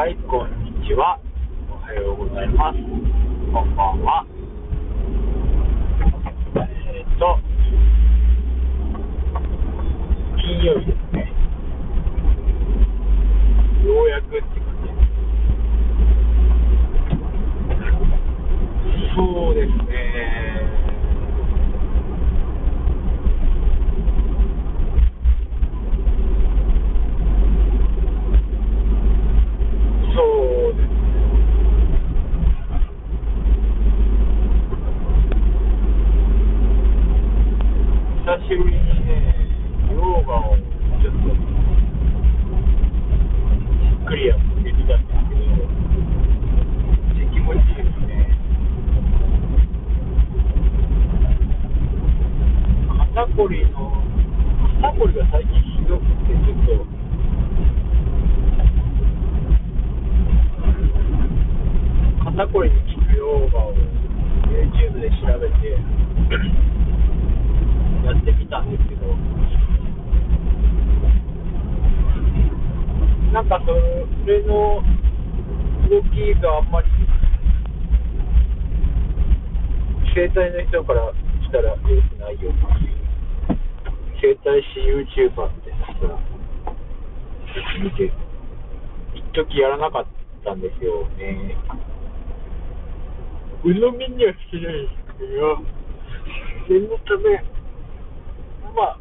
はい、こんにちは。おはようございます。こんばんは。えー、っと、金曜日ですね。ようやくって感じです。そうですね。そうです久しぶりにね、溶岩をちょっと、じっくりやってみたんですけど、めっちゃ気持ちいいですね。肩こりの、肩こりが最近ひどくて、ちょっと、肩こりに効くヨガを YouTube で調べてやってみたんですけど。なんかそれの動きがあんまり整体の人からしたら良くないよっていう整体師 YouTuber みたいな人が見て一時やらなかったんですよね。鵜呑みにはしてないですけど 念のためまあ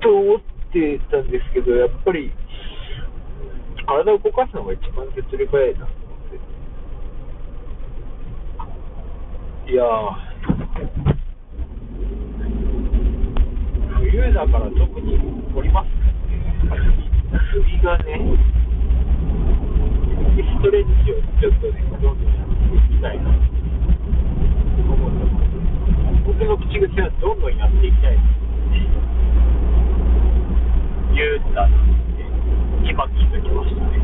と思ってたんですけどやっぱり体を動かすのが一番手っ取り早いなと思っていやー。冬だから特に凝りますね首がねストレッチをちょっとね、どんどんやっていきたいな。ば気づきましたね。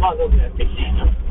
まあ、どうぞやっていきたいい。